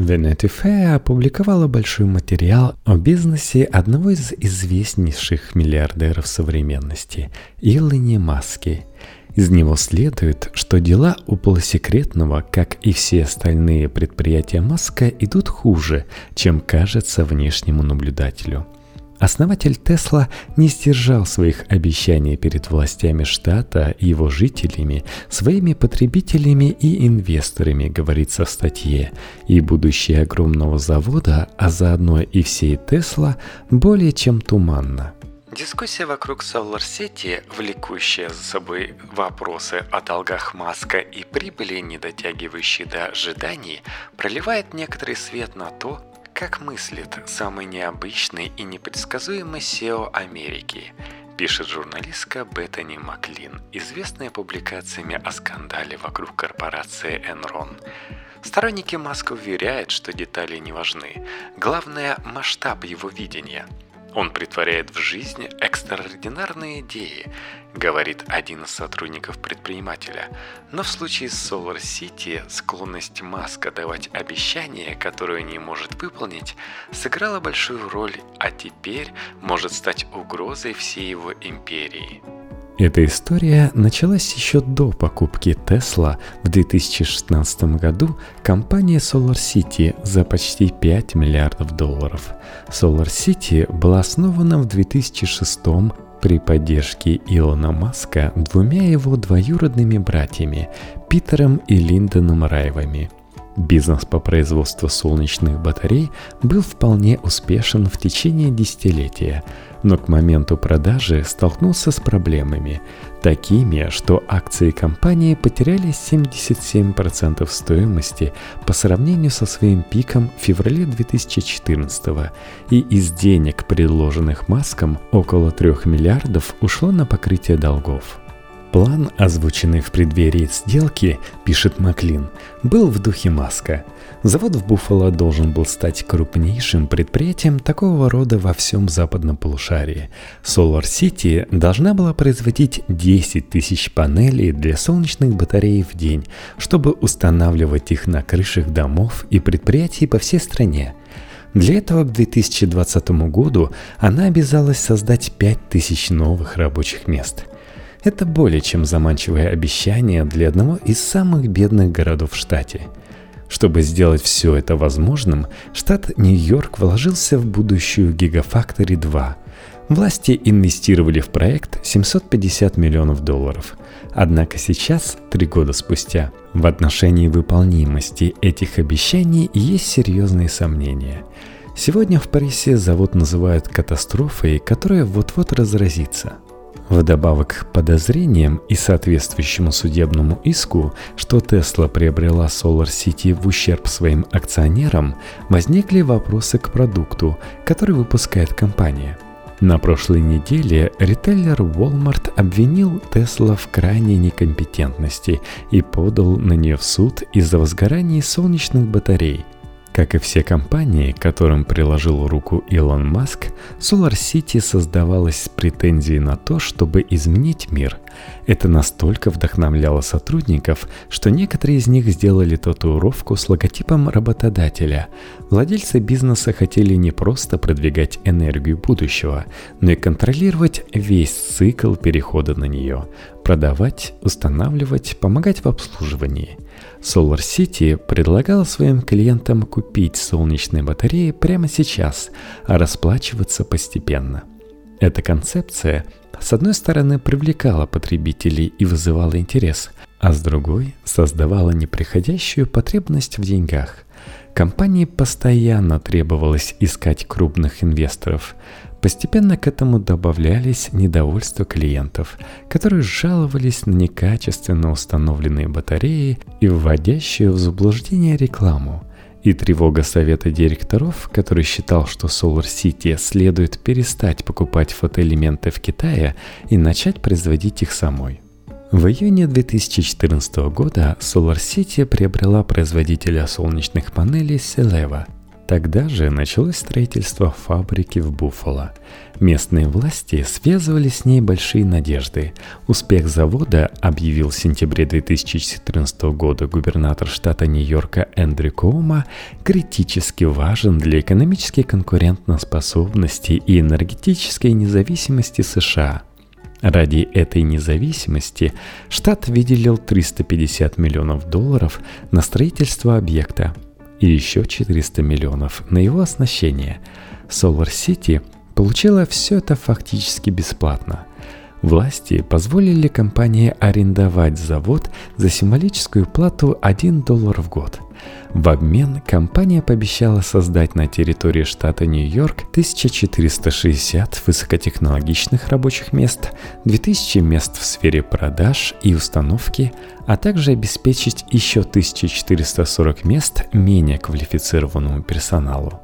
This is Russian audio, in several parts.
Vanity опубликовала большой материал о бизнесе одного из известнейших миллиардеров современности – Илоне Маске. Из него следует, что дела у полусекретного, как и все остальные предприятия Маска, идут хуже, чем кажется внешнему наблюдателю – Основатель Тесла не сдержал своих обещаний перед властями штата его жителями, своими потребителями и инвесторами, говорится в статье, и будущее огромного завода, а заодно и всей Тесла, более чем туманно. Дискуссия вокруг Solar City, влекущая за собой вопросы о долгах Маска и прибыли, не дотягивающие до ожиданий, проливает некоторый свет на то, как мыслит самый необычный и непредсказуемый SEO Америки, пишет журналистка Беттани Маклин, известная публикациями о скандале вокруг корпорации Enron. Сторонники Маска уверяют, что детали не важны. Главное – масштаб его видения – он притворяет в жизнь экстраординарные идеи, говорит один из сотрудников предпринимателя. Но в случае с Solar City склонность Маска давать обещания, которые не может выполнить, сыграла большую роль, а теперь может стать угрозой всей его империи. Эта история началась еще до покупки Tesla в 2016 году компанией Solar City за почти 5 миллиардов долларов. Solar City была основана в 2006 при поддержке Илона Маска двумя его двоюродными братьями Питером и Линдоном Райвами – Бизнес по производству солнечных батарей был вполне успешен в течение десятилетия, но к моменту продажи столкнулся с проблемами, такими, что акции компании потеряли 77% стоимости по сравнению со своим пиком в феврале 2014 и из денег, предложенных Маском, около 3 миллиардов ушло на покрытие долгов. План, озвученный в преддверии сделки, пишет Маклин, был в духе Маска. Завод в Буффало должен был стать крупнейшим предприятием такого рода во всем западном полушарии. Solar City должна была производить 10 тысяч панелей для солнечных батарей в день, чтобы устанавливать их на крышах домов и предприятий по всей стране. Для этого к 2020 году она обязалась создать 5000 новых рабочих мест – это более чем заманчивое обещание для одного из самых бедных городов в штате. Чтобы сделать все это возможным, штат Нью-Йорк вложился в будущую Gigafactory 2. Власти инвестировали в проект 750 миллионов долларов. Однако сейчас, три года спустя, в отношении выполнимости этих обещаний есть серьезные сомнения. Сегодня в Парисе завод называют катастрофой, которая вот-вот разразится – Вдобавок к подозрениям и соответствующему судебному иску, что Тесла приобрела Solar City в ущерб своим акционерам, возникли вопросы к продукту, который выпускает компания. На прошлой неделе ритейлер Walmart обвинил Тесла в крайней некомпетентности и подал на нее в суд из-за возгорания солнечных батарей – как и все компании, которым приложил руку Илон Маск, Solar City создавалась с претензией на то, чтобы изменить мир. Это настолько вдохновляло сотрудников, что некоторые из них сделали татуировку с логотипом работодателя. Владельцы бизнеса хотели не просто продвигать энергию будущего, но и контролировать весь цикл перехода на нее, продавать, устанавливать, помогать в обслуживании – Solar City предлагала своим клиентам купить солнечные батареи прямо сейчас, а расплачиваться постепенно. Эта концепция, с одной стороны, привлекала потребителей и вызывала интерес, а с другой создавала неприходящую потребность в деньгах. Компании постоянно требовалось искать крупных инвесторов – Постепенно к этому добавлялись недовольства клиентов, которые жаловались на некачественно установленные батареи и вводящую в заблуждение рекламу, и тревога совета директоров, который считал, что Solar City следует перестать покупать фотоэлементы в Китае и начать производить их самой. В июне 2014 года Solar City приобрела производителя солнечных панелей Celeva – Тогда же началось строительство фабрики в Буффало. Местные власти связывали с ней большие надежды. Успех завода, объявил в сентябре 2014 года губернатор штата Нью-Йорка Эндрю Коома, критически важен для экономической конкурентоспособности и энергетической независимости США – Ради этой независимости штат выделил 350 миллионов долларов на строительство объекта и еще 400 миллионов на его оснащение. Solar City получила все это фактически бесплатно. Власти позволили компании арендовать завод за символическую плату 1 доллар в год. В обмен компания пообещала создать на территории штата Нью-Йорк 1460 высокотехнологичных рабочих мест, 2000 мест в сфере продаж и установки, а также обеспечить еще 1440 мест менее квалифицированному персоналу.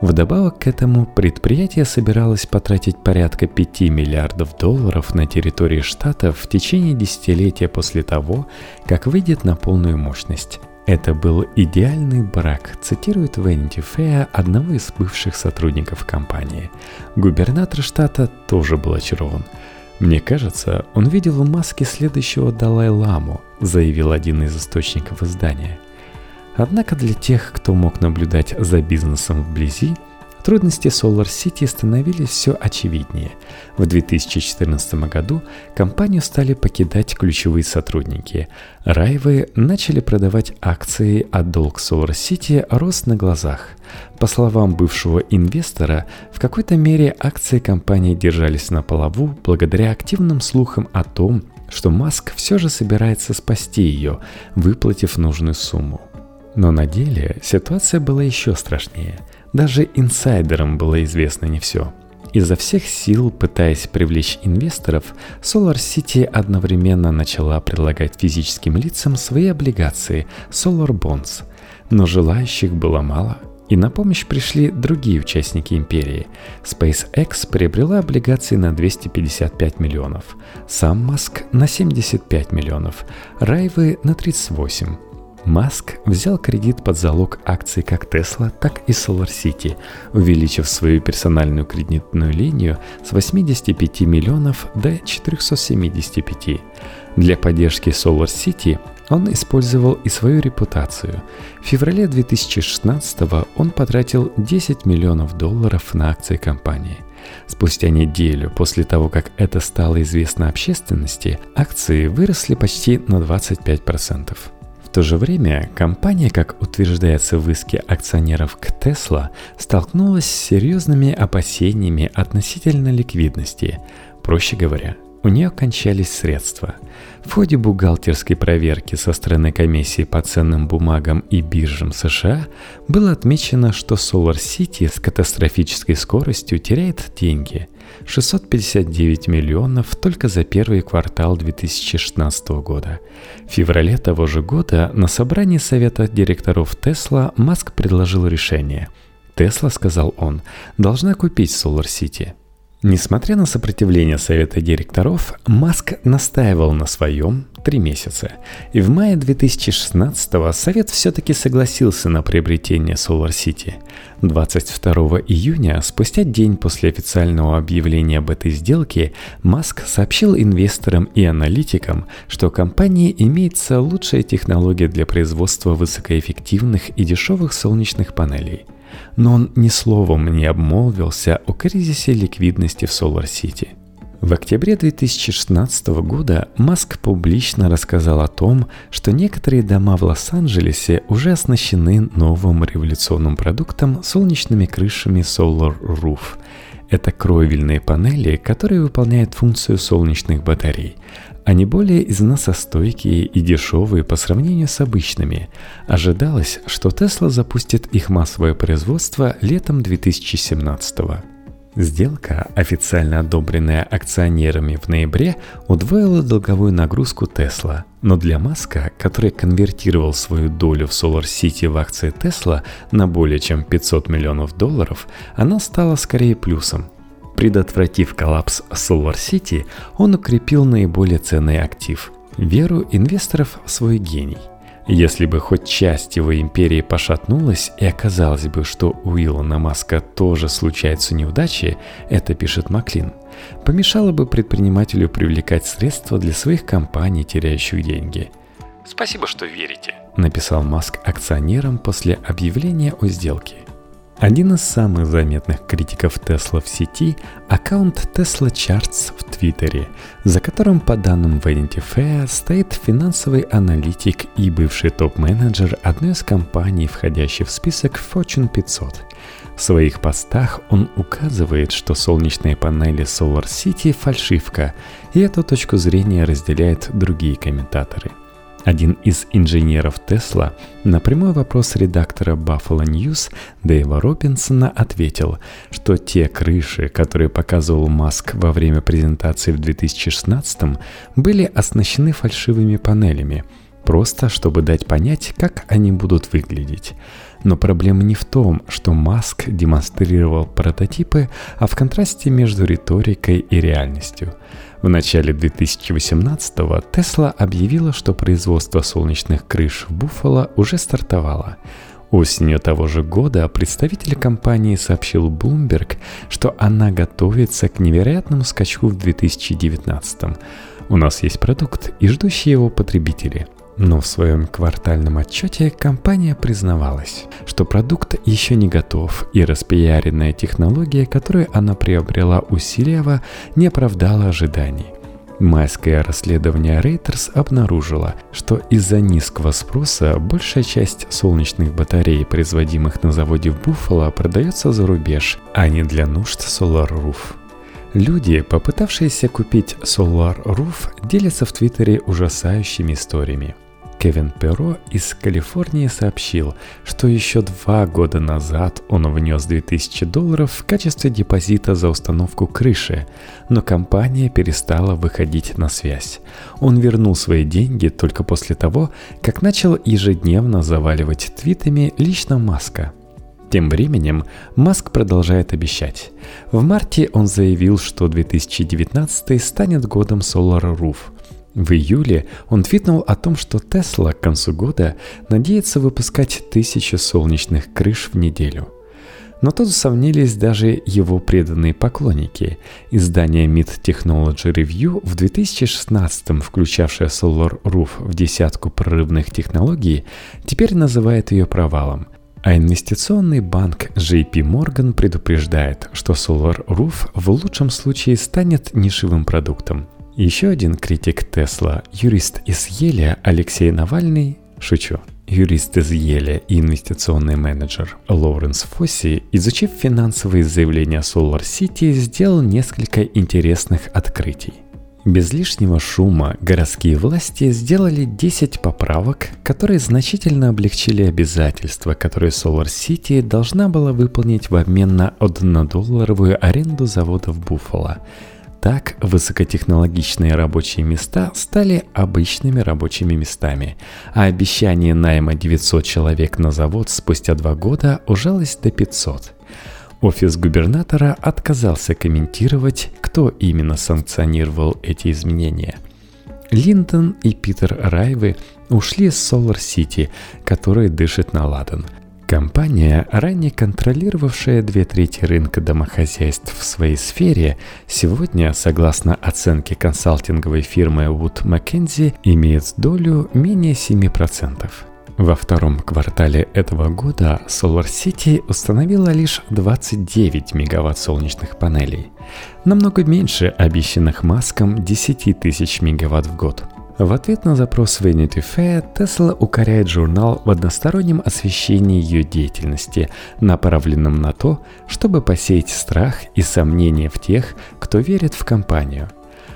Вдобавок к этому предприятие собиралось потратить порядка 5 миллиардов долларов на территории штата в течение десятилетия после того, как выйдет на полную мощность. Это был идеальный брак, цитирует Венди Фея, одного из бывших сотрудников компании. Губернатор штата тоже был очарован. «Мне кажется, он видел в маске следующего Далай-ламу», заявил один из источников издания – Однако для тех, кто мог наблюдать за бизнесом вблизи, трудности Solar City становились все очевиднее. В 2014 году компанию стали покидать ключевые сотрудники. Райвы начали продавать акции, а долг Solar City рос на глазах. По словам бывшего инвестора, в какой-то мере акции компании держались на полову благодаря активным слухам о том, что Маск все же собирается спасти ее, выплатив нужную сумму. Но на деле ситуация была еще страшнее. Даже инсайдерам было известно не все. Изо всех сил, пытаясь привлечь инвесторов, Solar City одновременно начала предлагать физическим лицам свои облигации Solar Bonds. Но желающих было мало, и на помощь пришли другие участники империи. SpaceX приобрела облигации на 255 миллионов, сам Маск на 75 миллионов, Райвы на 38 Маск взял кредит под залог акций как Tesla, так и SolarCity, увеличив свою персональную кредитную линию с 85 миллионов до 475. Для поддержки SolarCity он использовал и свою репутацию. В феврале 2016 он потратил 10 миллионов долларов на акции компании. Спустя неделю после того, как это стало известно общественности, акции выросли почти на 25%. В то же время компания, как утверждается в иске акционеров к Tesla, столкнулась с серьезными опасениями относительно ликвидности. Проще говоря, у нее кончались средства. В ходе бухгалтерской проверки со стороны комиссии по ценным бумагам и биржам США было отмечено, что Solar City с катастрофической скоростью теряет деньги – 659 миллионов только за первый квартал 2016 года. В феврале того же года на собрании совета директоров Тесла Маск предложил решение. Тесла, сказал он, должна купить Solar City – Несмотря на сопротивление совета директоров, Маск настаивал на своем три месяца. И в мае 2016 совет все-таки согласился на приобретение Solar City. 22 июня, спустя день после официального объявления об этой сделке, Маск сообщил инвесторам и аналитикам, что у компании имеется лучшая технология для производства высокоэффективных и дешевых солнечных панелей – но он ни словом не обмолвился о кризисе ликвидности в City. В октябре 2016 года Маск публично рассказал о том, что некоторые дома в Лос-Анджелесе уже оснащены новым революционным продуктом солнечными крышами Solar Roof. Это кровельные панели, которые выполняют функцию солнечных батарей. Они более износостойкие и дешевые по сравнению с обычными. Ожидалось, что Tesla запустит их массовое производство летом 2017 года. Сделка, официально одобренная акционерами в ноябре, удвоила долговую нагрузку Tesla. Но для Маска, который конвертировал свою долю в Solar City в акции Tesla на более чем 500 миллионов долларов, она стала скорее плюсом. Предотвратив коллапс Solar City, он укрепил наиболее ценный актив – веру инвесторов в свой гений. Если бы хоть часть его империи пошатнулась и оказалось бы, что у Илона Маска тоже случаются неудачи, это пишет Маклин, помешало бы предпринимателю привлекать средства для своих компаний, теряющих деньги. Спасибо, что верите, написал Маск акционерам после объявления о сделке – один из самых заметных критиков Тесла в сети – аккаунт Tesla Charts в Твиттере, за которым, по данным Vanity Fair, стоит финансовый аналитик и бывший топ-менеджер одной из компаний, входящей в список Fortune 500. В своих постах он указывает, что солнечные панели Solar City – фальшивка, и эту точку зрения разделяют другие комментаторы – один из инженеров Тесла на прямой вопрос редактора Buffalo News Дэйва Робинсона ответил, что те крыши, которые показывал Маск во время презентации в 2016 были оснащены фальшивыми панелями, просто чтобы дать понять, как они будут выглядеть. Но проблема не в том, что Маск демонстрировал прототипы, а в контрасте между риторикой и реальностью – в начале 2018-го Tesla объявила, что производство солнечных крыш в Буффало уже стартовало. Осенью того же года представитель компании сообщил Bloomberg, что она готовится к невероятному скачку в 2019 -м. У нас есть продукт и ждущие его потребители – но в своем квартальном отчете компания признавалась, что продукт еще не готов, и распиаренная технология, которую она приобрела у Силева, не оправдала ожиданий. Майское расследование Reuters обнаружило, что из-за низкого спроса большая часть солнечных батарей, производимых на заводе в Буффало, продается за рубеж, а не для нужд Solar Roof. Люди, попытавшиеся купить Solar Roof, делятся в Твиттере ужасающими историями. Кевин Перо из Калифорнии сообщил, что еще два года назад он внес 2000 долларов в качестве депозита за установку крыши, но компания перестала выходить на связь. Он вернул свои деньги только после того, как начал ежедневно заваливать твитами лично Маска – тем временем Маск продолжает обещать. В марте он заявил, что 2019 станет годом Solar Roof – в июле он твитнул о том, что Тесла к концу года надеется выпускать тысячи солнечных крыш в неделю. Но тут усомнились даже его преданные поклонники. Издание Mid Technology Review в 2016 включавшее Solar Roof в десятку прорывных технологий, теперь называет ее провалом. А инвестиционный банк JP Morgan предупреждает, что Solar Roof в лучшем случае станет нишевым продуктом – еще один критик Тесла, юрист из Еля Алексей Навальный, шучу, юрист из Еля и инвестиционный менеджер Лоуренс Фосси, изучив финансовые заявления Solar City, сделал несколько интересных открытий. Без лишнего шума городские власти сделали 10 поправок, которые значительно облегчили обязательства, которые Solar City должна была выполнить в обмен на 1-долларовую аренду завода в Буффало – так высокотехнологичные рабочие места стали обычными рабочими местами, а обещание найма 900 человек на завод спустя два года ужалось до 500. Офис губернатора отказался комментировать, кто именно санкционировал эти изменения. Линдон и Питер Райвы ушли с Solar City, который дышит на ладан – Компания, ранее контролировавшая две трети рынка домохозяйств в своей сфере, сегодня, согласно оценке консалтинговой фирмы Wood Mackenzie, имеет долю менее 7%. Во втором квартале этого года Solar City установила лишь 29 мегаватт солнечных панелей, намного меньше обещанных Маском 10 тысяч мегаватт в год – в ответ на запрос Vanity Fair Tesla укоряет журнал в одностороннем освещении ее деятельности, направленном на то, чтобы посеять страх и сомнения в тех, кто верит в компанию.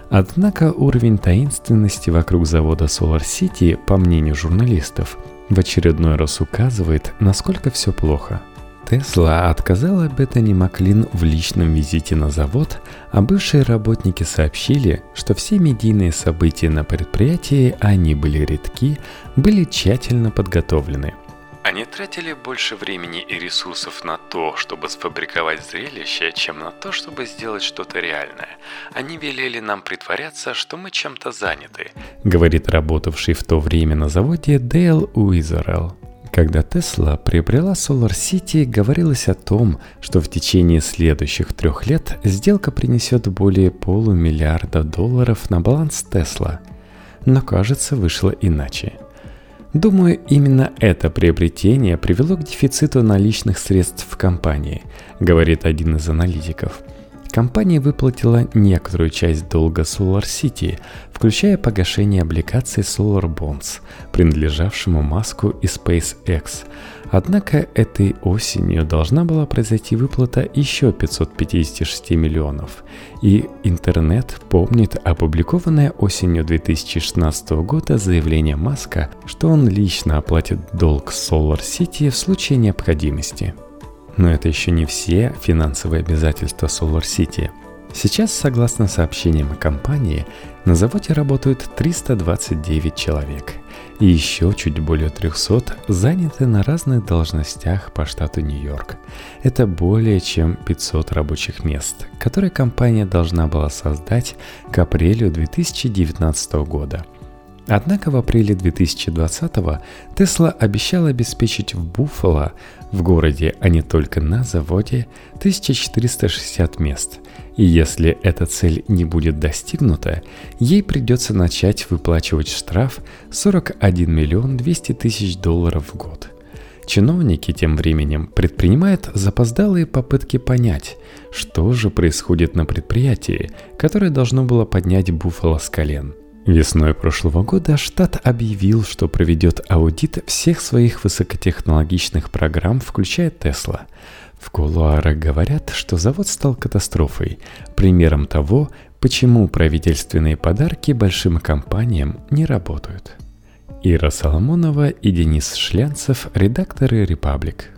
Однако уровень таинственности вокруг завода Solar City, по мнению журналистов, в очередной раз указывает, насколько все плохо – Тесла отказала Беттани Маклин в личном визите на завод, а бывшие работники сообщили, что все медийные события на предприятии, они были редки, были тщательно подготовлены. Они тратили больше времени и ресурсов на то, чтобы сфабриковать зрелище, чем на то, чтобы сделать что-то реальное. Они велели нам притворяться, что мы чем-то заняты. Говорит работавший в то время на заводе Дейл Уизерелл. Когда Тесла приобрела Solar City, говорилось о том, что в течение следующих трех лет сделка принесет более полумиллиарда долларов на баланс Тесла. Но, кажется, вышло иначе – Думаю, именно это приобретение привело к дефициту наличных средств в компании, говорит один из аналитиков. Компания выплатила некоторую часть долга Solar City, включая погашение облигаций Solar Bonds, принадлежавшему Маску и SpaceX, Однако этой осенью должна была произойти выплата еще 556 миллионов. И интернет помнит опубликованное осенью 2016 года заявление Маска, что он лично оплатит долг Solar City в случае необходимости. Но это еще не все финансовые обязательства Solar City. Сейчас, согласно сообщениям компании, на заводе работают 329 человек – и еще чуть более 300 заняты на разных должностях по штату Нью-Йорк. Это более чем 500 рабочих мест, которые компания должна была создать к апрелю 2019 года. Однако в апреле 2020 Тесла обещала обеспечить в Буффало, в городе, а не только на заводе, 1460 мест – и если эта цель не будет достигнута, ей придется начать выплачивать штраф 41 миллион 200 тысяч долларов в год. Чиновники тем временем предпринимают запоздалые попытки понять, что же происходит на предприятии, которое должно было поднять Буффало с колен. Весной прошлого года штат объявил, что проведет аудит всех своих высокотехнологичных программ, включая Тесла – в кулуарах говорят, что завод стал катастрофой, примером того, почему правительственные подарки большим компаниям не работают. Ира Соломонова и Денис Шлянцев, редакторы «Репаблик».